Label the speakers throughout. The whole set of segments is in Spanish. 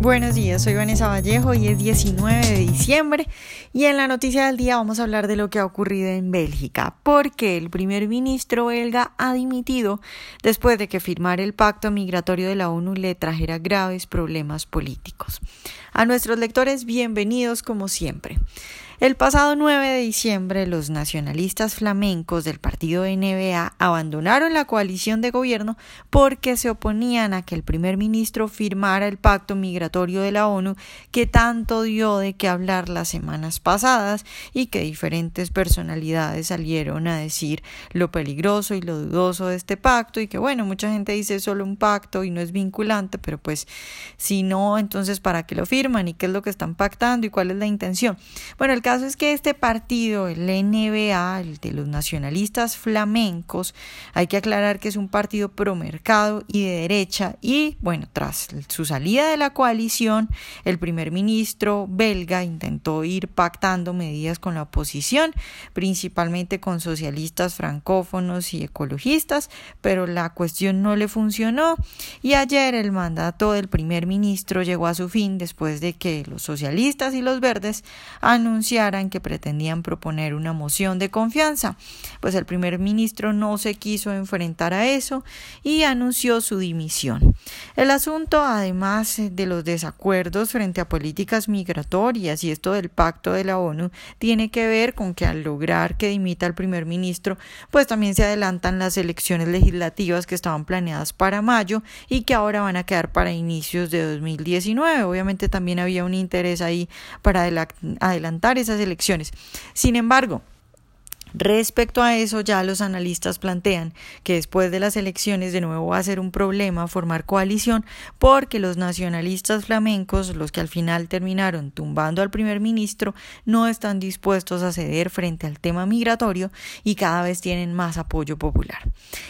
Speaker 1: Buenos días, soy Vanessa Vallejo y es 19 de diciembre y en la noticia del día vamos a hablar de lo que ha ocurrido en Bélgica, porque el primer ministro belga ha dimitido después de que firmar el pacto migratorio de la ONU le trajera graves problemas políticos. A nuestros lectores, bienvenidos como siempre. El pasado 9 de diciembre, los nacionalistas flamencos del partido NBA abandonaron la coalición de gobierno porque se oponían a que el primer ministro firmara el pacto migratorio de la ONU que tanto dio de qué hablar las semanas pasadas y que diferentes personalidades salieron a decir lo peligroso y lo dudoso de este pacto y que bueno, mucha gente dice solo un pacto y no es vinculante, pero pues si no, entonces ¿para qué lo firman y qué es lo que están pactando y cuál es la intención? Bueno, el caso es que este partido, el NBA, el de los nacionalistas flamencos, hay que aclarar que es un partido promercado y de derecha y bueno, tras su salida de la coalición, el primer ministro belga intentó ir pactando medidas con la oposición, principalmente con socialistas francófonos y ecologistas, pero la cuestión no le funcionó y ayer el mandato del primer ministro llegó a su fin después de que los socialistas y los verdes anunciaron que pretendían proponer una moción de confianza. Pues el primer ministro no se quiso enfrentar a eso y anunció su dimisión. El asunto, además de los desacuerdos frente a políticas migratorias y esto del pacto de la ONU, tiene que ver con que al lograr que dimita el primer ministro, pues también se adelantan las elecciones legislativas que estaban planeadas para mayo y que ahora van a quedar para inicios de 2019. Obviamente también había un interés ahí para adelantar esas elecciones. Sin embargo, Respecto a eso, ya los analistas plantean que después de las elecciones de nuevo va a ser un problema formar coalición porque los nacionalistas flamencos, los que al final terminaron tumbando al primer ministro, no están dispuestos a ceder frente al tema migratorio y cada vez tienen más apoyo popular.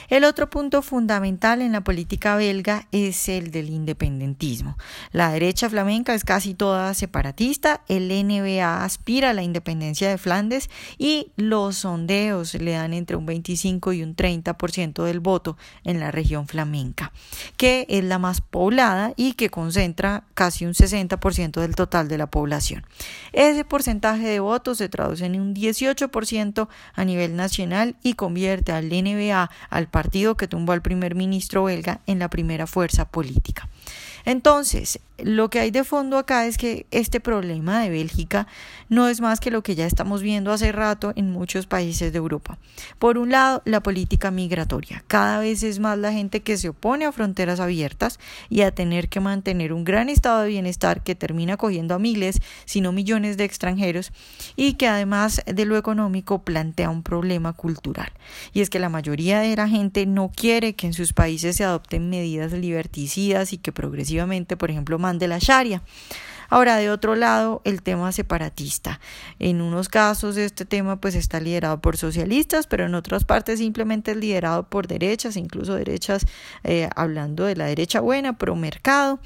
Speaker 1: El otro punto fundamental en la política belga es el del independentismo. La derecha flamenca es casi toda separatista, el NBA aspira a la independencia de Flandes y los sondeos le dan entre un 25 y un 30% del voto en la región flamenca, que es la más poblada y que concentra casi un 60% del total de la población. Ese porcentaje de votos se traduce en un 18% a nivel nacional y convierte al NBA, al partido que tumbó al primer ministro belga, en la primera fuerza política. Entonces, lo que hay de fondo acá es que este problema de Bélgica no es más que lo que ya estamos viendo hace rato en muchos países de Europa. Por un lado, la política migratoria. Cada vez es más la gente que se opone a fronteras abiertas y a tener que mantener un gran estado de bienestar que termina cogiendo a miles, si no millones de extranjeros y que además de lo económico plantea un problema cultural. Y es que la mayoría de la gente no quiere que en sus países se adopten medidas liberticidas y que progresivamente por ejemplo, mande la Sharia. Ahora, de otro lado, el tema separatista. En unos casos este tema pues está liderado por socialistas, pero en otras partes simplemente es liderado por derechas, incluso derechas, eh, hablando de la derecha buena, pro mercado.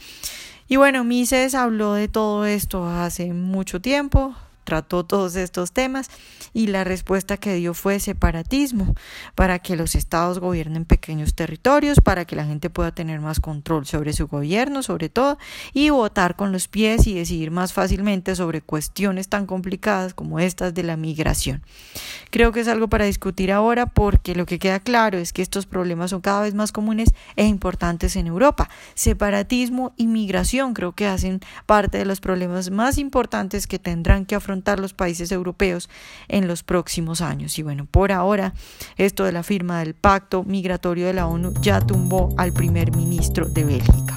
Speaker 1: Y bueno, Mises habló de todo esto hace mucho tiempo, trató todos estos temas y la respuesta que dio fue separatismo, para que los estados gobiernen pequeños territorios, para que la gente pueda tener más control sobre su gobierno, sobre todo, y votar con los pies y decidir más fácilmente sobre cuestiones tan complicadas como estas de la migración. Creo que es algo para discutir ahora porque lo que queda claro es que estos problemas son cada vez más comunes e importantes en Europa. Separatismo y migración creo que hacen parte de los problemas más importantes que tendrán que afrontar los países europeos en los próximos años. Y bueno, por ahora, esto de la firma del pacto migratorio de la ONU ya tumbó al primer ministro de Bélgica.